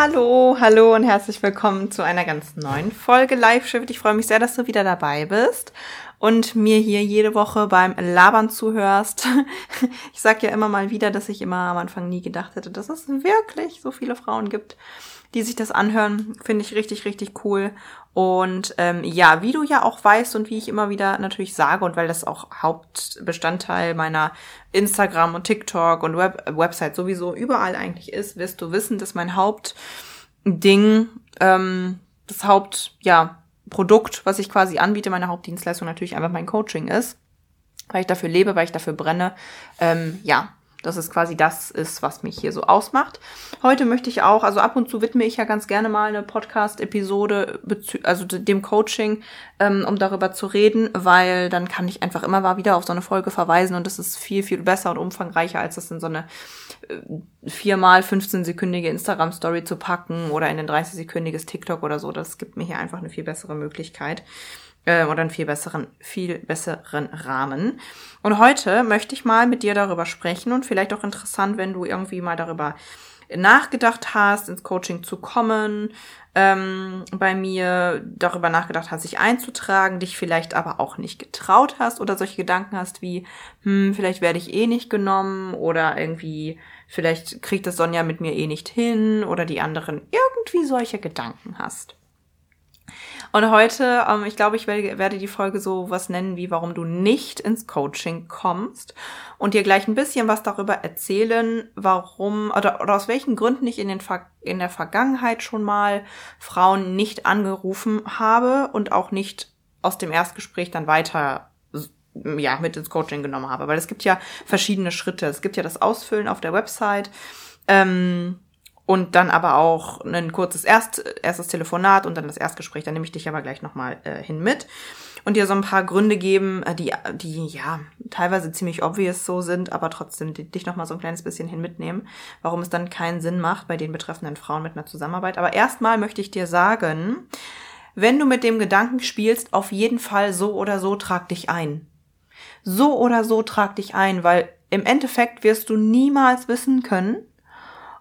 Hallo, hallo und herzlich willkommen zu einer ganz neuen Folge Live Shift. Ich freue mich sehr, dass du wieder dabei bist und mir hier jede Woche beim Labern zuhörst. Ich sage ja immer mal wieder, dass ich immer am Anfang nie gedacht hätte, dass es wirklich so viele Frauen gibt, die sich das anhören. Finde ich richtig, richtig cool. Und ähm, ja, wie du ja auch weißt und wie ich immer wieder natürlich sage und weil das auch Hauptbestandteil meiner Instagram und TikTok und Web Website sowieso überall eigentlich ist, wirst du wissen, dass mein Hauptding, ähm, das Haupt, ja, Produkt, was ich quasi anbiete, meine Hauptdienstleistung natürlich einfach mein Coaching ist, weil ich dafür lebe, weil ich dafür brenne. Ähm, ja, dass es quasi das ist, was mich hier so ausmacht. Heute möchte ich auch, also ab und zu widme ich ja ganz gerne mal eine Podcast-Episode, also dem Coaching, ähm, um darüber zu reden, weil dann kann ich einfach immer mal wieder auf so eine Folge verweisen und das ist viel, viel besser und umfangreicher, als das in so eine äh, viermal 15-sekündige Instagram-Story zu packen oder in ein 30-sekündiges TikTok oder so. Das gibt mir hier einfach eine viel bessere Möglichkeit äh, oder einen viel besseren, viel besseren Rahmen. Und heute möchte ich mal mit dir darüber sprechen und vielleicht auch interessant, wenn du irgendwie mal darüber nachgedacht hast, ins Coaching zu kommen, ähm, bei mir darüber nachgedacht hast, sich einzutragen, dich vielleicht aber auch nicht getraut hast oder solche Gedanken hast wie, hm, vielleicht werde ich eh nicht genommen oder irgendwie, vielleicht kriegt das Sonja mit mir eh nicht hin oder die anderen irgendwie solche Gedanken hast. Und heute, ähm, ich glaube, ich werde die Folge so was nennen wie, warum du nicht ins Coaching kommst und dir gleich ein bisschen was darüber erzählen, warum oder, oder aus welchen Gründen ich in, den in der Vergangenheit schon mal Frauen nicht angerufen habe und auch nicht aus dem Erstgespräch dann weiter ja, mit ins Coaching genommen habe. Weil es gibt ja verschiedene Schritte. Es gibt ja das Ausfüllen auf der Website. Ähm, und dann aber auch ein kurzes Erst, erstes Telefonat und dann das Erstgespräch. Da nehme ich dich aber gleich nochmal äh, hin mit und dir so ein paar Gründe geben, äh, die, die ja teilweise ziemlich obvious so sind, aber trotzdem die, dich nochmal so ein kleines bisschen hin mitnehmen, warum es dann keinen Sinn macht bei den betreffenden Frauen mit einer Zusammenarbeit. Aber erstmal möchte ich dir sagen, wenn du mit dem Gedanken spielst, auf jeden Fall so oder so trag dich ein. So oder so trag dich ein, weil im Endeffekt wirst du niemals wissen können,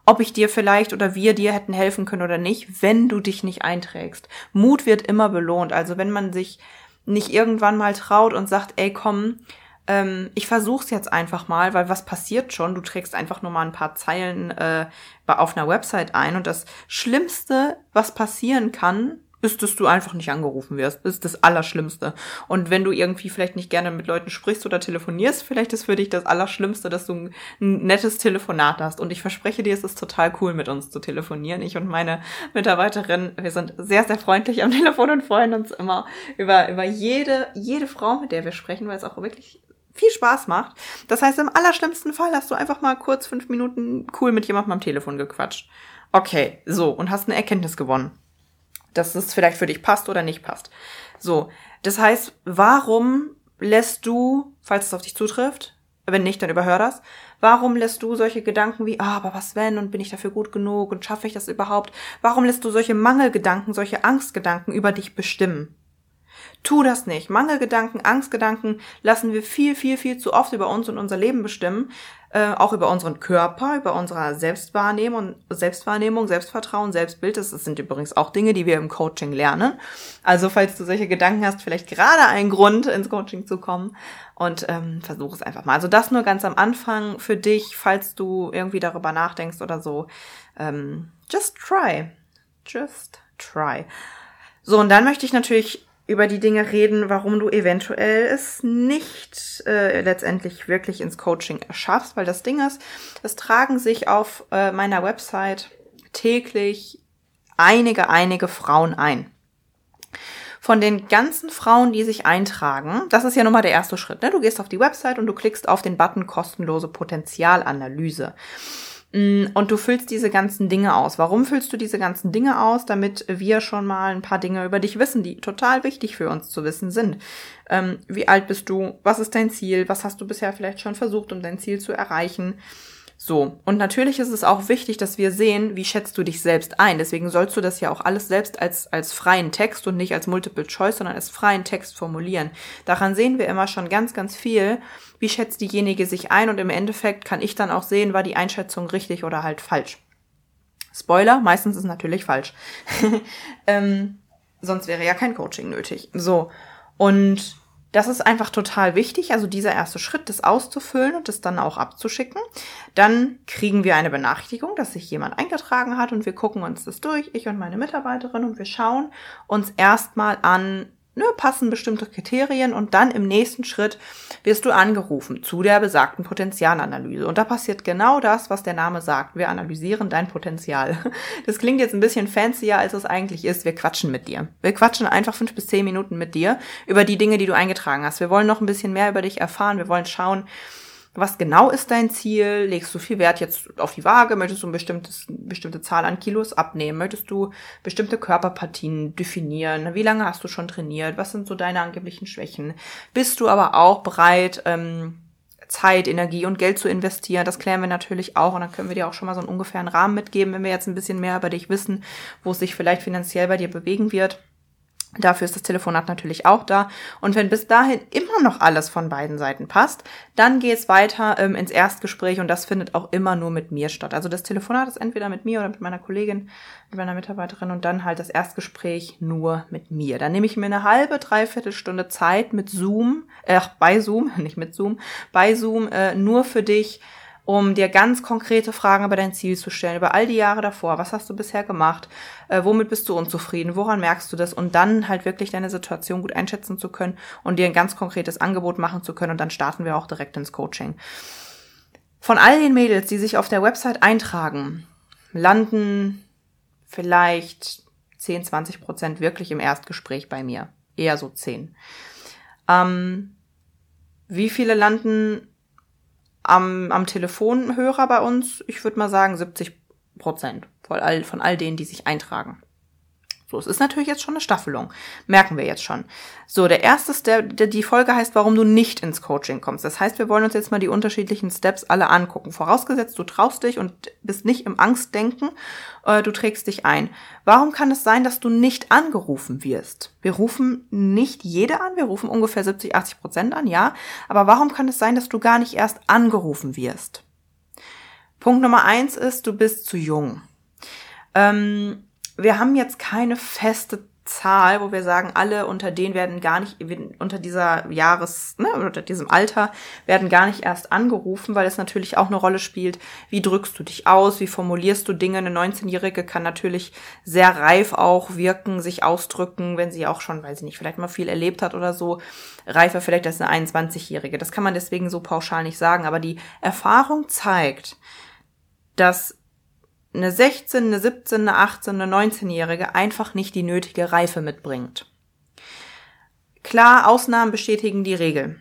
ob ich dir vielleicht oder wir dir hätten helfen können oder nicht, wenn du dich nicht einträgst. Mut wird immer belohnt. Also wenn man sich nicht irgendwann mal traut und sagt, ey, komm, ähm, ich versuch's jetzt einfach mal, weil was passiert schon? Du trägst einfach nur mal ein paar Zeilen äh, auf einer Website ein und das Schlimmste, was passieren kann, ist, dass du einfach nicht angerufen wirst. Das ist das Allerschlimmste. Und wenn du irgendwie vielleicht nicht gerne mit Leuten sprichst oder telefonierst, vielleicht ist für dich das Allerschlimmste, dass du ein, nettes Telefonat hast. Und ich verspreche dir, es ist total cool, mit uns zu telefonieren. Ich und meine Mitarbeiterin, wir sind sehr, sehr freundlich am Telefon und freuen uns immer über, über jede, jede Frau, mit der wir sprechen, weil es auch wirklich viel Spaß macht. Das heißt, im allerschlimmsten Fall hast du einfach mal kurz fünf Minuten cool mit jemandem am Telefon gequatscht. Okay, so, und hast eine Erkenntnis gewonnen dass es vielleicht für dich passt oder nicht passt. So, das heißt, warum lässt du, falls es auf dich zutrifft, wenn nicht, dann überhör das. Warum lässt du solche Gedanken wie, ah, aber was wenn und bin ich dafür gut genug und schaffe ich das überhaupt? Warum lässt du solche Mangelgedanken, solche Angstgedanken über dich bestimmen? Tu das nicht. Mangelgedanken, Angstgedanken lassen wir viel, viel, viel zu oft über uns und unser Leben bestimmen. Äh, auch über unseren Körper, über unsere Selbstwahrnehmung, Selbstwahrnehmung, Selbstvertrauen, Selbstbild. Das sind übrigens auch Dinge, die wir im Coaching lernen. Also falls du solche Gedanken hast, vielleicht gerade ein Grund, ins Coaching zu kommen. Und ähm, versuch es einfach mal. Also das nur ganz am Anfang für dich, falls du irgendwie darüber nachdenkst oder so. Ähm, just try. Just try. So, und dann möchte ich natürlich über die Dinge reden, warum du eventuell es nicht äh, letztendlich wirklich ins Coaching schaffst, weil das Ding ist, es tragen sich auf äh, meiner Website täglich einige, einige Frauen ein. Von den ganzen Frauen, die sich eintragen, das ist ja nun mal der erste Schritt. Ne? Du gehst auf die Website und du klickst auf den Button kostenlose Potenzialanalyse. Mm, und du füllst diese ganzen Dinge aus. Warum füllst du diese ganzen Dinge aus? Damit wir schon mal ein paar Dinge über dich wissen, die total wichtig für uns zu wissen sind. Ähm, wie alt bist du? Was ist dein Ziel? Was hast du bisher vielleicht schon versucht, um dein Ziel zu erreichen? So, und natürlich ist es auch wichtig, dass wir sehen, wie schätzt du dich selbst ein. Deswegen sollst du das ja auch alles selbst als, als freien Text und nicht als Multiple Choice, sondern als freien Text formulieren. Daran sehen wir immer schon ganz, ganz viel, wie schätzt diejenige sich ein und im Endeffekt kann ich dann auch sehen, war die Einschätzung richtig oder halt falsch. Spoiler, meistens ist natürlich falsch. ähm, sonst wäre ja kein Coaching nötig. So, und das ist einfach total wichtig, also dieser erste Schritt, das auszufüllen und das dann auch abzuschicken. Dann kriegen wir eine Benachrichtigung, dass sich jemand eingetragen hat und wir gucken uns das durch, ich und meine Mitarbeiterin, und wir schauen uns erstmal an, ne, passen bestimmte Kriterien und dann im nächsten Schritt wirst du angerufen zu der besagten Potenzialanalyse. Und da passiert genau das, was der Name sagt. Wir analysieren dein Potenzial. Das klingt jetzt ein bisschen fancier, als es eigentlich ist. Wir quatschen mit dir. Wir quatschen einfach fünf bis zehn Minuten mit dir über die Dinge, die du eingetragen hast. Wir wollen noch ein bisschen mehr über dich erfahren. Wir wollen schauen, was genau ist dein Ziel? Legst du viel Wert jetzt auf die Waage? Möchtest du eine bestimmte Zahl an Kilos abnehmen? Möchtest du bestimmte Körperpartien definieren? Wie lange hast du schon trainiert? Was sind so deine angeblichen Schwächen? Bist du aber auch bereit, ähm, Zeit, Energie und Geld zu investieren? Das klären wir natürlich auch und dann können wir dir auch schon mal so einen ungefähren Rahmen mitgeben, wenn wir jetzt ein bisschen mehr über dich wissen, wo es sich vielleicht finanziell bei dir bewegen wird. Dafür ist das Telefonat natürlich auch da. Und wenn bis dahin immer noch alles von beiden Seiten passt, dann geht's weiter ähm, ins Erstgespräch und das findet auch immer nur mit mir statt. Also das Telefonat ist entweder mit mir oder mit meiner Kollegin, mit meiner Mitarbeiterin und dann halt das Erstgespräch nur mit mir. Dann nehme ich mir eine halbe, dreiviertel Stunde Zeit mit Zoom, äh, bei Zoom, nicht mit Zoom, bei Zoom, äh, nur für dich um dir ganz konkrete Fragen über dein Ziel zu stellen, über all die Jahre davor. Was hast du bisher gemacht? Äh, womit bist du unzufrieden? Woran merkst du das? Und dann halt wirklich deine Situation gut einschätzen zu können und dir ein ganz konkretes Angebot machen zu können. Und dann starten wir auch direkt ins Coaching. Von all den Mädels, die sich auf der Website eintragen, landen vielleicht 10, 20 Prozent wirklich im Erstgespräch bei mir. Eher so 10. Ähm, wie viele landen am, am Telefonhörer bei uns, ich würde mal sagen 70 Prozent von all, von all denen, die sich eintragen. So, es ist natürlich jetzt schon eine Staffelung. Merken wir jetzt schon. So, der erste Step, die Folge heißt, warum du nicht ins Coaching kommst. Das heißt, wir wollen uns jetzt mal die unterschiedlichen Steps alle angucken. Vorausgesetzt, du traust dich und bist nicht im Angstdenken, äh, du trägst dich ein. Warum kann es sein, dass du nicht angerufen wirst? Wir rufen nicht jede an, wir rufen ungefähr 70, 80 Prozent an, ja. Aber warum kann es sein, dass du gar nicht erst angerufen wirst? Punkt Nummer eins ist, du bist zu jung. Ähm, wir haben jetzt keine feste Zahl, wo wir sagen, alle unter denen werden gar nicht, unter dieser Jahres, ne, unter diesem Alter werden gar nicht erst angerufen, weil es natürlich auch eine Rolle spielt, wie drückst du dich aus, wie formulierst du Dinge. Eine 19-Jährige kann natürlich sehr reif auch wirken, sich ausdrücken, wenn sie auch schon, weil sie nicht vielleicht mal viel erlebt hat oder so, reifer vielleicht als eine 21-Jährige. Das kann man deswegen so pauschal nicht sagen, aber die Erfahrung zeigt, dass eine 16, eine 17, eine 18, eine 19-Jährige einfach nicht die nötige Reife mitbringt. Klar, Ausnahmen bestätigen die Regel.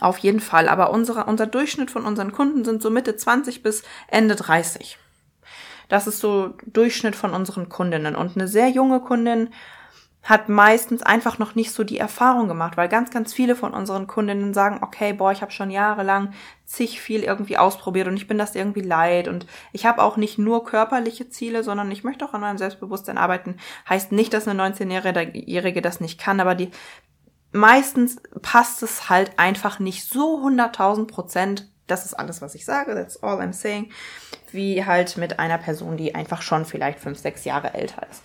Auf jeden Fall. Aber unsere, unser Durchschnitt von unseren Kunden sind so Mitte 20 bis Ende 30. Das ist so Durchschnitt von unseren Kundinnen. Und eine sehr junge Kundin hat meistens einfach noch nicht so die Erfahrung gemacht, weil ganz, ganz viele von unseren Kundinnen sagen, okay, boah, ich habe schon jahrelang zig viel irgendwie ausprobiert und ich bin das irgendwie leid und ich habe auch nicht nur körperliche Ziele, sondern ich möchte auch an meinem Selbstbewusstsein arbeiten. Heißt nicht, dass eine 19-Jährige das nicht kann, aber die meistens passt es halt einfach nicht so 100.000 Prozent. Das ist alles, was ich sage. That's all I'm saying. Wie halt mit einer Person, die einfach schon vielleicht fünf, sechs Jahre älter ist.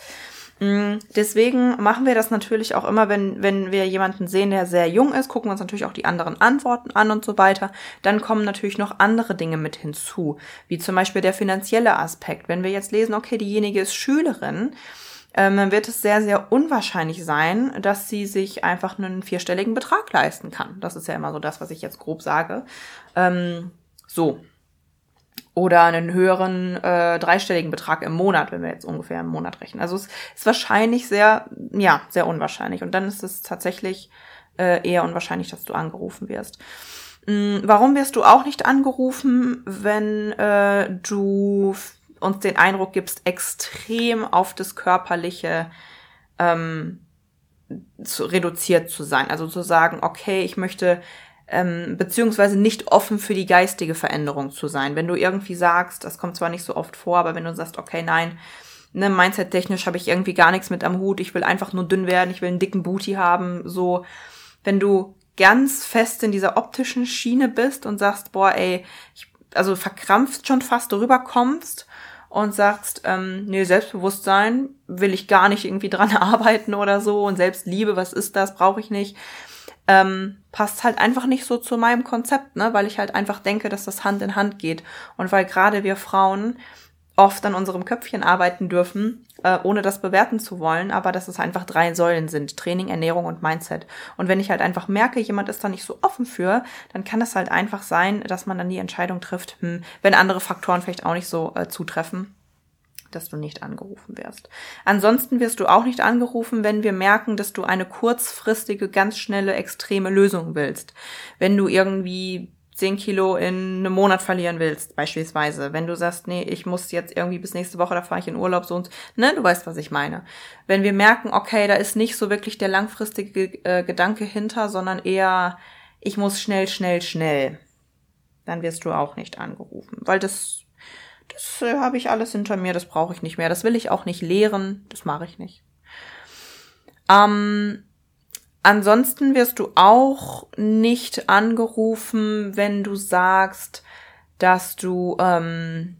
Mm, deswegen machen wir das natürlich auch immer, wenn, wenn wir jemanden sehen, der sehr jung ist, gucken wir uns natürlich auch die anderen Antworten an und so weiter. Dann kommen natürlich noch andere Dinge mit hinzu, wie zum Beispiel der finanzielle Aspekt. Wenn wir jetzt lesen, okay, diejenige ist Schülerin, ähm, wird es sehr, sehr unwahrscheinlich sein, dass sie sich einfach einen vierstelligen Betrag leisten kann. Das ist ja immer so das, was ich jetzt grob sage. Ähm, so, oder einen höheren äh, dreistelligen Betrag im Monat, wenn wir jetzt ungefähr im Monat rechnen. Also es ist wahrscheinlich sehr, ja, sehr unwahrscheinlich. Und dann ist es tatsächlich äh, eher unwahrscheinlich, dass du angerufen wirst. Mm, warum wirst du auch nicht angerufen, wenn äh, du uns den Eindruck gibst, extrem auf das Körperliche ähm, zu, reduziert zu sein? Also zu sagen, okay, ich möchte ähm, beziehungsweise nicht offen für die geistige Veränderung zu sein. Wenn du irgendwie sagst, das kommt zwar nicht so oft vor, aber wenn du sagst, okay, nein, ne, Mindset-technisch habe ich irgendwie gar nichts mit am Hut, ich will einfach nur dünn werden, ich will einen dicken Booty haben, so, wenn du ganz fest in dieser optischen Schiene bist und sagst, boah, ey, ich, also verkrampft schon fast darüber kommst und sagst, ähm, nee, Selbstbewusstsein will ich gar nicht irgendwie dran arbeiten oder so und Selbstliebe, was ist das, brauche ich nicht, ähm, passt halt einfach nicht so zu meinem Konzept, ne, weil ich halt einfach denke, dass das Hand in Hand geht und weil gerade wir Frauen oft an unserem Köpfchen arbeiten dürfen, äh, ohne das bewerten zu wollen, aber dass es einfach drei Säulen sind. Training, Ernährung und Mindset. Und wenn ich halt einfach merke, jemand ist da nicht so offen für, dann kann es halt einfach sein, dass man dann die Entscheidung trifft, hm, wenn andere Faktoren vielleicht auch nicht so äh, zutreffen, dass du nicht angerufen wirst. Ansonsten wirst du auch nicht angerufen, wenn wir merken, dass du eine kurzfristige, ganz schnelle, extreme Lösung willst. Wenn du irgendwie 10 Kilo in einem Monat verlieren willst, beispielsweise. Wenn du sagst, nee, ich muss jetzt irgendwie bis nächste Woche, da fahre ich in Urlaub, so und, ne, du weißt, was ich meine. Wenn wir merken, okay, da ist nicht so wirklich der langfristige äh, Gedanke hinter, sondern eher, ich muss schnell, schnell, schnell, dann wirst du auch nicht angerufen. Weil das, das äh, habe ich alles hinter mir, das brauche ich nicht mehr. Das will ich auch nicht lehren, das mache ich nicht. Ähm, Ansonsten wirst du auch nicht angerufen, wenn du sagst, dass du ähm,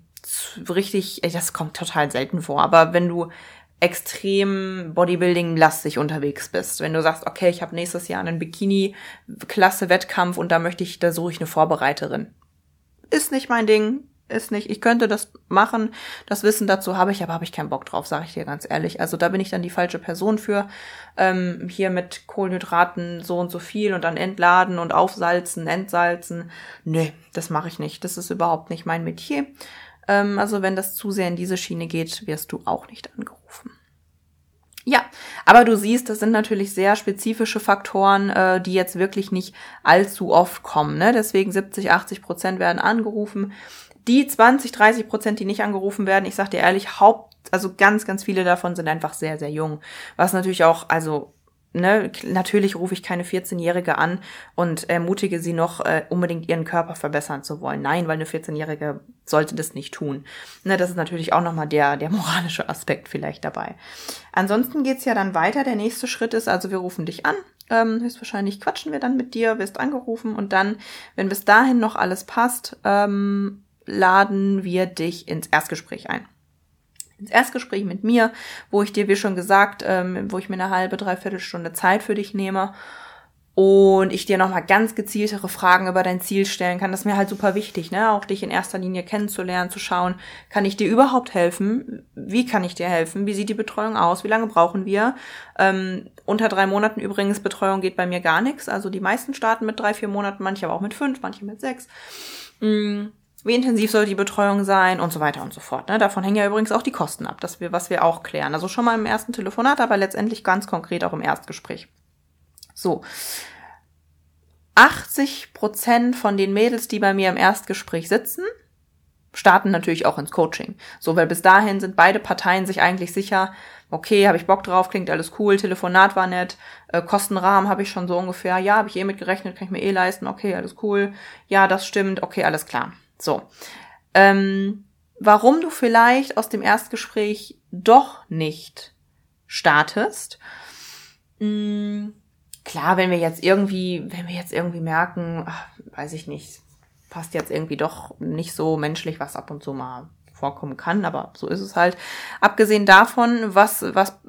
richtig, das kommt total selten vor, aber wenn du extrem Bodybuilding-lastig unterwegs bist. Wenn du sagst, okay, ich habe nächstes Jahr einen Bikini-Klasse-Wettkampf und da möchte ich, da suche ich eine Vorbereiterin. Ist nicht mein Ding, ist nicht, ich könnte das machen, das Wissen dazu habe ich, aber habe ich keinen Bock drauf, sage ich dir ganz ehrlich. Also da bin ich dann die falsche Person für. Ähm, hier mit Kohlenhydraten so und so viel und dann entladen und aufsalzen, entsalzen. Nee, das mache ich nicht. Das ist überhaupt nicht mein Metier. Ähm, also wenn das zu sehr in diese Schiene geht, wirst du auch nicht angerufen. Ja, aber du siehst, das sind natürlich sehr spezifische Faktoren, äh, die jetzt wirklich nicht allzu oft kommen. Ne? Deswegen 70, 80 Prozent werden angerufen die 20, 30 Prozent, die nicht angerufen werden, ich sag dir ehrlich, Haupt, also ganz, ganz viele davon sind einfach sehr, sehr jung. Was natürlich auch, also Ne, natürlich rufe ich keine 14-Jährige an und ermutige sie noch, äh, unbedingt ihren Körper verbessern zu wollen. Nein, weil eine 14-Jährige sollte das nicht tun. Ne, das ist natürlich auch nochmal der, der moralische Aspekt vielleicht dabei. Ansonsten geht's ja dann weiter. Der nächste Schritt ist, also wir rufen dich an. Ähm, höchstwahrscheinlich quatschen wir dann mit dir, wirst angerufen und dann, wenn bis dahin noch alles passt, ähm, laden wir dich ins Erstgespräch ein. Ins Erstgespräch mit mir, wo ich dir, wie schon gesagt, ähm, wo ich mir eine halbe, dreiviertel Stunde Zeit für dich nehme und ich dir nochmal ganz gezieltere Fragen über dein Ziel stellen kann. Das ist mir halt super wichtig, ne? Auch dich in erster Linie kennenzulernen, zu schauen, kann ich dir überhaupt helfen? Wie kann ich dir helfen? Wie sieht die Betreuung aus? Wie lange brauchen wir? Ähm, unter drei Monaten übrigens Betreuung geht bei mir gar nichts. Also die meisten starten mit drei, vier Monaten, manche aber auch mit fünf, manche mit sechs. Mm wie intensiv soll die Betreuung sein und so weiter und so fort. Ne? Davon hängen ja übrigens auch die Kosten ab, dass wir, was wir auch klären. Also schon mal im ersten Telefonat, aber letztendlich ganz konkret auch im Erstgespräch. So. 80 Prozent von den Mädels, die bei mir im Erstgespräch sitzen, starten natürlich auch ins Coaching. So, weil bis dahin sind beide Parteien sich eigentlich sicher, okay, habe ich Bock drauf, klingt alles cool, Telefonat war nett, äh, Kostenrahmen habe ich schon so ungefähr, ja, habe ich eh mitgerechnet, kann ich mir eh leisten, okay, alles cool, ja, das stimmt, okay, alles klar. So. Ähm, warum du vielleicht aus dem Erstgespräch doch nicht startest. Hm, klar, wenn wir jetzt irgendwie, wenn wir jetzt irgendwie merken, ach, weiß ich nicht, passt jetzt irgendwie doch nicht so menschlich, was ab und zu mal vorkommen kann, aber so ist es halt. Abgesehen davon, was, was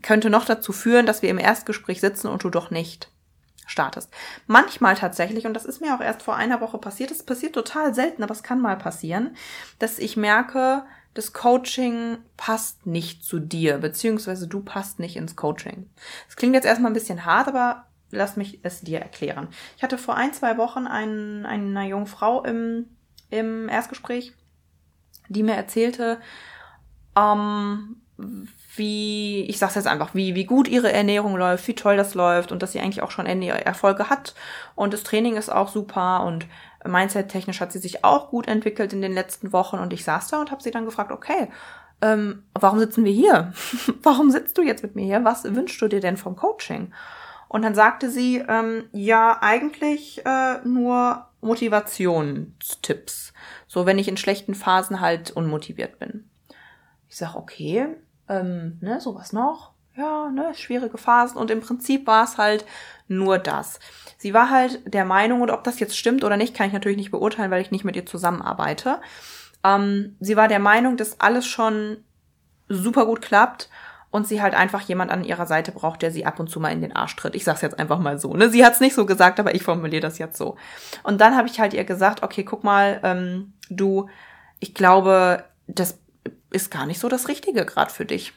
könnte noch dazu führen, dass wir im Erstgespräch sitzen und du doch nicht startest. Manchmal tatsächlich, und das ist mir auch erst vor einer Woche passiert, das passiert total selten, aber es kann mal passieren, dass ich merke, das Coaching passt nicht zu dir, beziehungsweise du passt nicht ins Coaching. Das klingt jetzt erstmal ein bisschen hart, aber lass mich es dir erklären. Ich hatte vor ein, zwei Wochen einen, eine junge Frau im, im Erstgespräch, die mir erzählte, ähm, wie, ich sag's jetzt einfach, wie, wie gut ihre Ernährung läuft, wie toll das läuft und dass sie eigentlich auch schon Erfolge hat. Und das Training ist auch super und Mindset-technisch hat sie sich auch gut entwickelt in den letzten Wochen. Und ich saß da und habe sie dann gefragt, okay, ähm, warum sitzen wir hier? warum sitzt du jetzt mit mir hier? Was wünschst du dir denn vom Coaching? Und dann sagte sie, ähm, ja, eigentlich äh, nur Motivationstipps. So, wenn ich in schlechten Phasen halt unmotiviert bin. Ich sag, okay, ähm, ne, sowas noch. Ja, ne, schwierige Phasen. Und im Prinzip war es halt nur das. Sie war halt der Meinung, und ob das jetzt stimmt oder nicht, kann ich natürlich nicht beurteilen, weil ich nicht mit ihr zusammenarbeite. Ähm, sie war der Meinung, dass alles schon super gut klappt und sie halt einfach jemand an ihrer Seite braucht, der sie ab und zu mal in den Arsch tritt. Ich sag's jetzt einfach mal so. Ne? Sie hat's nicht so gesagt, aber ich formuliere das jetzt so. Und dann habe ich halt ihr gesagt, okay, guck mal, ähm, du, ich glaube, das ist gar nicht so das Richtige gerade für dich.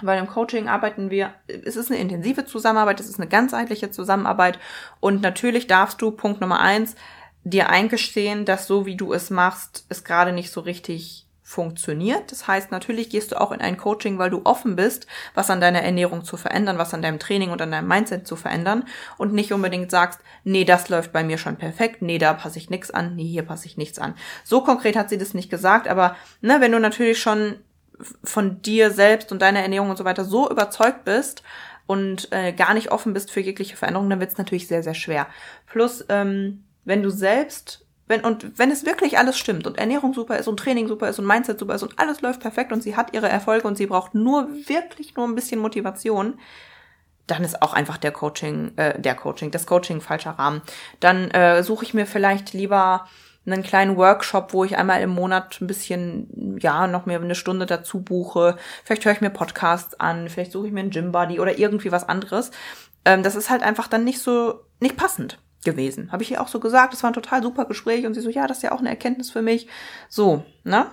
Weil im Coaching arbeiten wir, es ist eine intensive Zusammenarbeit, es ist eine ganzheitliche Zusammenarbeit und natürlich darfst du, Punkt Nummer eins, dir eingestehen, dass so wie du es machst, es gerade nicht so richtig funktioniert. Das heißt, natürlich gehst du auch in ein Coaching, weil du offen bist, was an deiner Ernährung zu verändern, was an deinem Training und an deinem Mindset zu verändern und nicht unbedingt sagst, nee, das läuft bei mir schon perfekt, nee, da passe ich nichts an, nee, hier passe ich nichts an. So konkret hat sie das nicht gesagt, aber ne, wenn du natürlich schon von dir selbst und deiner Ernährung und so weiter so überzeugt bist und äh, gar nicht offen bist für jegliche Veränderungen, dann wird es natürlich sehr, sehr schwer. Plus, ähm, wenn du selbst wenn, und wenn es wirklich alles stimmt und Ernährung super ist und Training super ist und Mindset super ist und alles läuft perfekt und sie hat ihre Erfolge und sie braucht nur wirklich nur ein bisschen Motivation, dann ist auch einfach der Coaching, äh, der Coaching, das Coaching falscher Rahmen. Dann äh, suche ich mir vielleicht lieber einen kleinen Workshop, wo ich einmal im Monat ein bisschen, ja, noch mehr eine Stunde dazu buche. Vielleicht höre ich mir Podcasts an, vielleicht suche ich mir einen Gym Buddy oder irgendwie was anderes. Ähm, das ist halt einfach dann nicht so, nicht passend gewesen. Habe ich ihr auch so gesagt, das war ein total super Gespräch und sie so, ja, das ist ja auch eine Erkenntnis für mich. So, ne?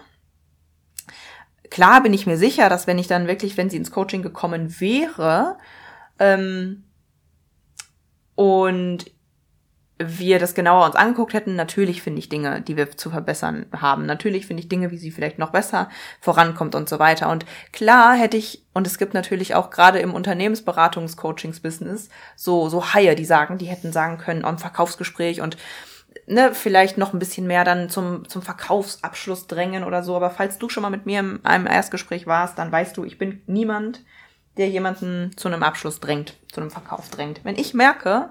Klar bin ich mir sicher, dass wenn ich dann wirklich, wenn sie ins Coaching gekommen wäre, ähm, und wir das genauer uns angeguckt hätten, natürlich finde ich Dinge, die wir zu verbessern haben. Natürlich finde ich Dinge, wie sie vielleicht noch besser vorankommt und so weiter. Und klar hätte ich, und es gibt natürlich auch gerade im Unternehmensberatungs-Coachings-Business so, so Haie, die sagen, die hätten sagen können, am Verkaufsgespräch und ne, vielleicht noch ein bisschen mehr dann zum, zum Verkaufsabschluss drängen oder so. Aber falls du schon mal mit mir in einem Erstgespräch warst, dann weißt du, ich bin niemand, der jemanden zu einem Abschluss drängt, zu einem Verkauf drängt. Wenn ich merke,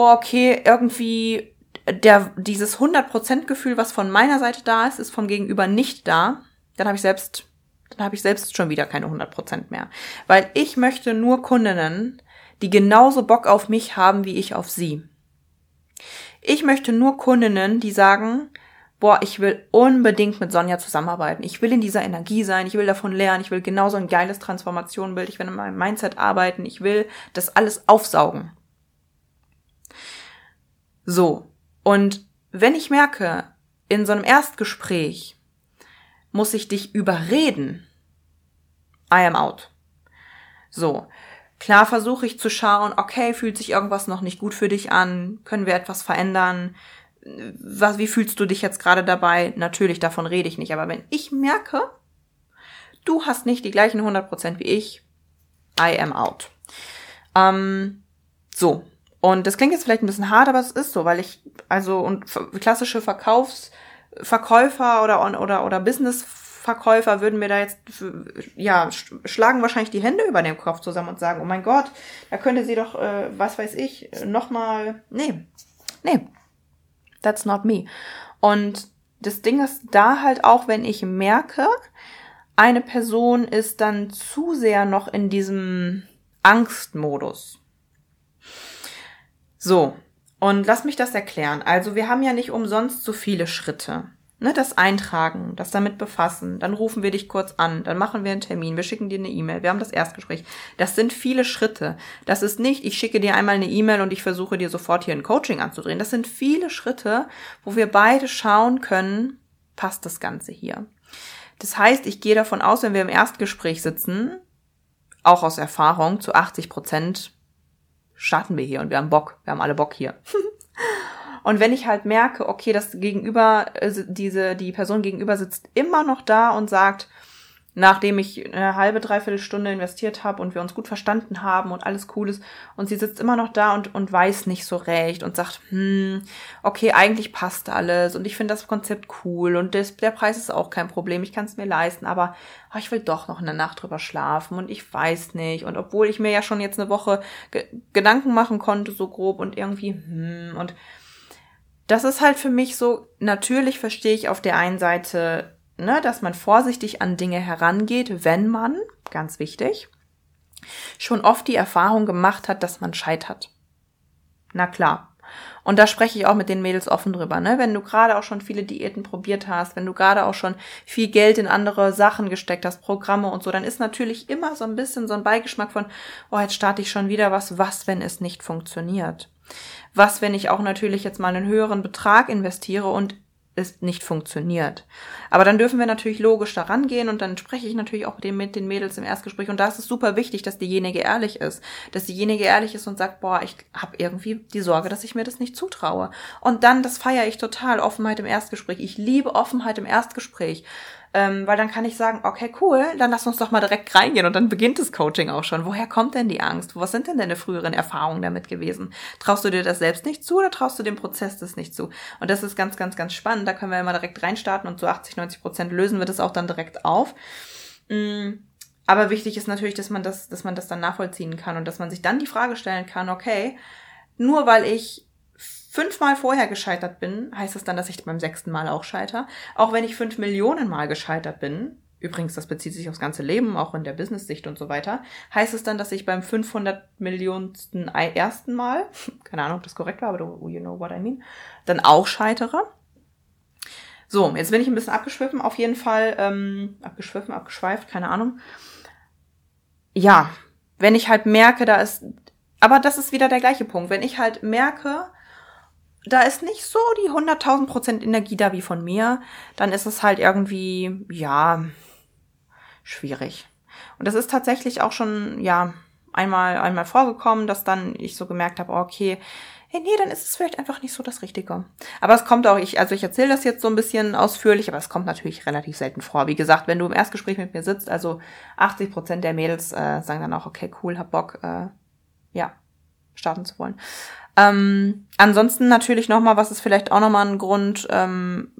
boah, okay, irgendwie der, dieses 100% Gefühl, was von meiner Seite da ist, ist vom Gegenüber nicht da, dann habe ich selbst, dann habe ich selbst schon wieder keine 100% mehr. Weil ich möchte nur Kundinnen, die genauso Bock auf mich haben wie ich auf sie. Ich möchte nur Kundinnen, die sagen, boah, ich will unbedingt mit Sonja zusammenarbeiten. Ich will in dieser Energie sein, ich will davon lernen, ich will genauso ein geiles Transformationbild, ich will in meinem Mindset arbeiten, ich will das alles aufsaugen. So. Und wenn ich merke, in so einem Erstgespräch muss ich dich überreden, I am out. So. Klar versuche ich zu schauen, okay, fühlt sich irgendwas noch nicht gut für dich an? Können wir etwas verändern? Was, wie fühlst du dich jetzt gerade dabei? Natürlich, davon rede ich nicht. Aber wenn ich merke, du hast nicht die gleichen 100% wie ich, I am out. Ähm, so. Und das klingt jetzt vielleicht ein bisschen hart, aber es ist so, weil ich, also, und klassische Verkaufsverkäufer oder, oder, oder Businessverkäufer würden mir da jetzt, ja, schlagen wahrscheinlich die Hände über den Kopf zusammen und sagen, oh mein Gott, da könnte sie doch, äh, was weiß ich, nochmal, nee, nee, that's not me. Und das Ding ist da halt auch, wenn ich merke, eine Person ist dann zu sehr noch in diesem Angstmodus. So, und lass mich das erklären. Also wir haben ja nicht umsonst so viele Schritte. Ne, das Eintragen, das damit befassen, dann rufen wir dich kurz an, dann machen wir einen Termin, wir schicken dir eine E-Mail, wir haben das Erstgespräch. Das sind viele Schritte. Das ist nicht, ich schicke dir einmal eine E-Mail und ich versuche dir sofort hier ein Coaching anzudrehen. Das sind viele Schritte, wo wir beide schauen können, passt das Ganze hier. Das heißt, ich gehe davon aus, wenn wir im Erstgespräch sitzen, auch aus Erfahrung, zu 80 Prozent starten wir hier und wir haben Bock, wir haben alle Bock hier. und wenn ich halt merke, okay, das Gegenüber, äh, diese, die Person gegenüber sitzt immer noch da und sagt, nachdem ich eine halbe, dreiviertel Stunde investiert habe und wir uns gut verstanden haben und alles cool ist. Und sie sitzt immer noch da und, und weiß nicht so recht und sagt, hm, okay, eigentlich passt alles und ich finde das Konzept cool und das, der Preis ist auch kein Problem, ich kann es mir leisten, aber oh, ich will doch noch eine Nacht drüber schlafen und ich weiß nicht. Und obwohl ich mir ja schon jetzt eine Woche ge Gedanken machen konnte, so grob und irgendwie, hm, und das ist halt für mich so, natürlich verstehe ich auf der einen Seite ne, dass man vorsichtig an Dinge herangeht, wenn man, ganz wichtig, schon oft die Erfahrung gemacht hat, dass man scheitert. Na klar. Und da spreche ich auch mit den Mädels offen drüber, ne? Wenn du gerade auch schon viele Diäten probiert hast, wenn du gerade auch schon viel Geld in andere Sachen gesteckt hast, Programme und so, dann ist natürlich immer so ein bisschen so ein Beigeschmack von, oh, jetzt starte ich schon wieder was, was, wenn es nicht funktioniert? Was, wenn ich auch natürlich jetzt mal einen höheren Betrag investiere und es nicht funktioniert. Aber dann dürfen wir natürlich logisch daran gehen und dann spreche ich natürlich auch mit den Mädels im Erstgespräch und da ist es super wichtig, dass diejenige ehrlich ist, dass diejenige ehrlich ist und sagt, boah, ich habe irgendwie die Sorge, dass ich mir das nicht zutraue. Und dann, das feiere ich total, Offenheit im Erstgespräch. Ich liebe Offenheit im Erstgespräch. Ähm, weil dann kann ich sagen, okay, cool, dann lass uns doch mal direkt reingehen und dann beginnt das Coaching auch schon. Woher kommt denn die Angst? Was sind denn deine früheren Erfahrungen damit gewesen? Traust du dir das selbst nicht zu oder traust du dem Prozess das nicht zu? Und das ist ganz, ganz, ganz spannend. Da können wir immer direkt reinstarten und zu 80, 90 Prozent lösen wir das auch dann direkt auf. Mm, aber wichtig ist natürlich, dass man das, dass man das dann nachvollziehen kann und dass man sich dann die Frage stellen kann, okay, nur weil ich fünfmal vorher gescheitert bin, heißt das dann, dass ich beim sechsten Mal auch scheiter. Auch wenn ich fünf Millionen Mal gescheitert bin, übrigens, das bezieht sich aufs ganze Leben, auch in der Business-Sicht und so weiter, heißt es dann, dass ich beim 500 Millionensten ersten Mal, keine Ahnung, ob das korrekt war, aber you know what I mean, dann auch scheitere. So, jetzt bin ich ein bisschen abgeschwiffen, auf jeden Fall, ähm, abgeschwiffen, abgeschweift, keine Ahnung. Ja, wenn ich halt merke, da ist, aber das ist wieder der gleiche Punkt, wenn ich halt merke, da ist nicht so die 100.000 Prozent Energie da wie von mir, dann ist es halt irgendwie, ja, schwierig. Und das ist tatsächlich auch schon, ja, einmal, einmal vorgekommen, dass dann ich so gemerkt habe, okay, hey, nee, dann ist es vielleicht einfach nicht so das Richtige. Aber es kommt auch, ich, also ich erzähle das jetzt so ein bisschen ausführlich, aber es kommt natürlich relativ selten vor. Wie gesagt, wenn du im Erstgespräch mit mir sitzt, also 80 Prozent der Mädels äh, sagen dann auch, okay, cool, hab Bock, äh, ja, starten zu wollen. Ähm, ansonsten natürlich nochmal, was ist vielleicht auch nochmal ein Grund, ähm,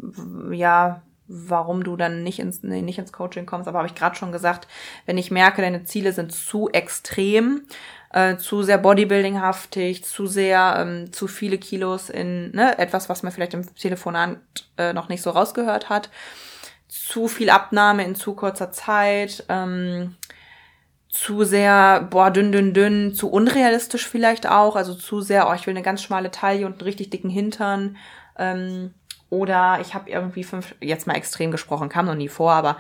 ja, warum du dann nicht ins, nee, nicht ins Coaching kommst, aber habe ich gerade schon gesagt, wenn ich merke, deine Ziele sind zu extrem, äh, zu sehr bodybuildinghaftig, zu sehr, ähm, zu viele Kilos in ne, etwas, was man vielleicht im Telefonat äh, noch nicht so rausgehört hat, zu viel Abnahme in zu kurzer Zeit, ähm, zu sehr, boah, dünn, dünn, dünn, zu unrealistisch vielleicht auch, also zu sehr, oh, ich will eine ganz schmale Taille und einen richtig dicken Hintern. Ähm, oder ich habe irgendwie fünf, jetzt mal extrem gesprochen, kam noch nie vor, aber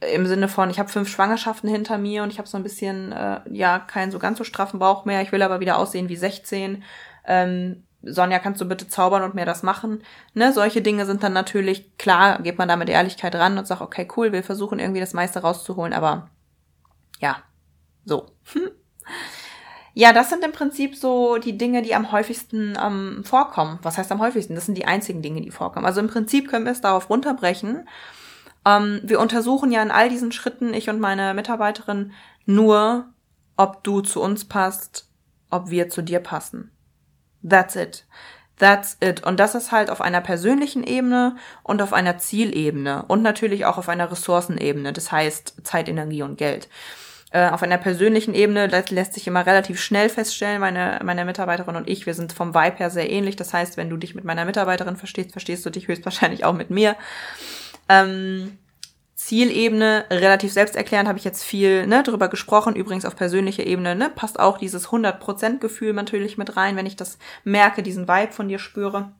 im Sinne von, ich habe fünf Schwangerschaften hinter mir und ich habe so ein bisschen, äh, ja, keinen so ganz so straffen Bauch mehr, ich will aber wieder aussehen wie 16. Ähm, Sonja, kannst du bitte zaubern und mir das machen? Ne, solche Dinge sind dann natürlich, klar, geht man da mit Ehrlichkeit ran und sagt, okay, cool, wir versuchen irgendwie das meiste rauszuholen, aber ja, so. Ja, das sind im Prinzip so die Dinge, die am häufigsten ähm, vorkommen. Was heißt am häufigsten? Das sind die einzigen Dinge, die vorkommen. Also im Prinzip können wir es darauf runterbrechen. Ähm, wir untersuchen ja in all diesen Schritten, ich und meine Mitarbeiterin, nur, ob du zu uns passt, ob wir zu dir passen. That's it. That's it. Und das ist halt auf einer persönlichen Ebene und auf einer Zielebene und natürlich auch auf einer Ressourcenebene. Das heißt Zeit, Energie und Geld. Äh, auf einer persönlichen Ebene das lässt sich immer relativ schnell feststellen, meine, meine Mitarbeiterin und ich, wir sind vom Vibe her sehr ähnlich. Das heißt, wenn du dich mit meiner Mitarbeiterin verstehst, verstehst du dich höchstwahrscheinlich auch mit mir. Ähm, Zielebene, relativ selbsterklärend, habe ich jetzt viel ne, drüber gesprochen. Übrigens auf persönlicher Ebene ne, passt auch dieses 100%-Gefühl natürlich mit rein, wenn ich das merke, diesen Vibe von dir spüre.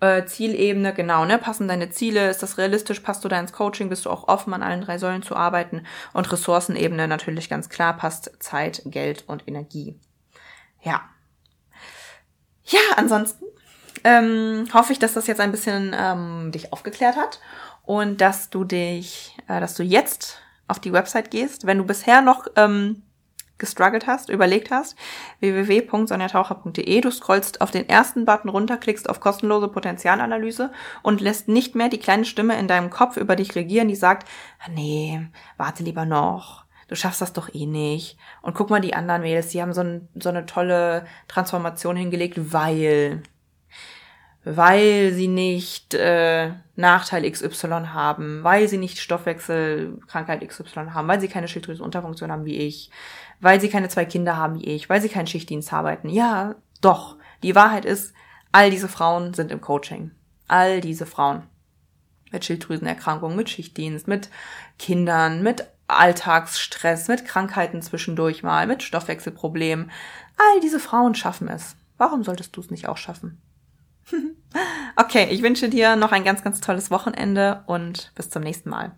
Äh, Zielebene, genau, ne? Passen deine Ziele? Ist das realistisch? Passt du da ins Coaching? Bist du auch offen, an allen drei Säulen zu arbeiten? Und Ressourcenebene natürlich ganz klar, passt Zeit, Geld und Energie. Ja. Ja, ansonsten ähm, hoffe ich, dass das jetzt ein bisschen ähm, dich aufgeklärt hat und dass du dich, äh, dass du jetzt auf die Website gehst. Wenn du bisher noch ähm, gestruggelt hast, überlegt hast, www.sonjataucher.de. Du scrollst auf den ersten Button runter, klickst auf kostenlose Potenzialanalyse und lässt nicht mehr die kleine Stimme in deinem Kopf über dich regieren, die sagt, ah, nee, warte lieber noch. Du schaffst das doch eh nicht. Und guck mal die anderen Mädels, die haben so, ein, so eine tolle Transformation hingelegt, weil weil sie nicht äh, Nachteil XY haben, weil sie nicht Stoffwechselkrankheit XY haben, weil sie keine Schilddrüsenunterfunktion haben wie ich, weil sie keine zwei Kinder haben wie ich, weil sie keinen Schichtdienst arbeiten. Ja, doch. Die Wahrheit ist, all diese Frauen sind im Coaching. All diese Frauen. Mit Schilddrüsenerkrankungen, mit Schichtdienst, mit Kindern, mit Alltagsstress, mit Krankheiten zwischendurch mal, mit Stoffwechselproblemen. All diese Frauen schaffen es. Warum solltest du es nicht auch schaffen? okay, ich wünsche dir noch ein ganz, ganz tolles Wochenende und bis zum nächsten Mal.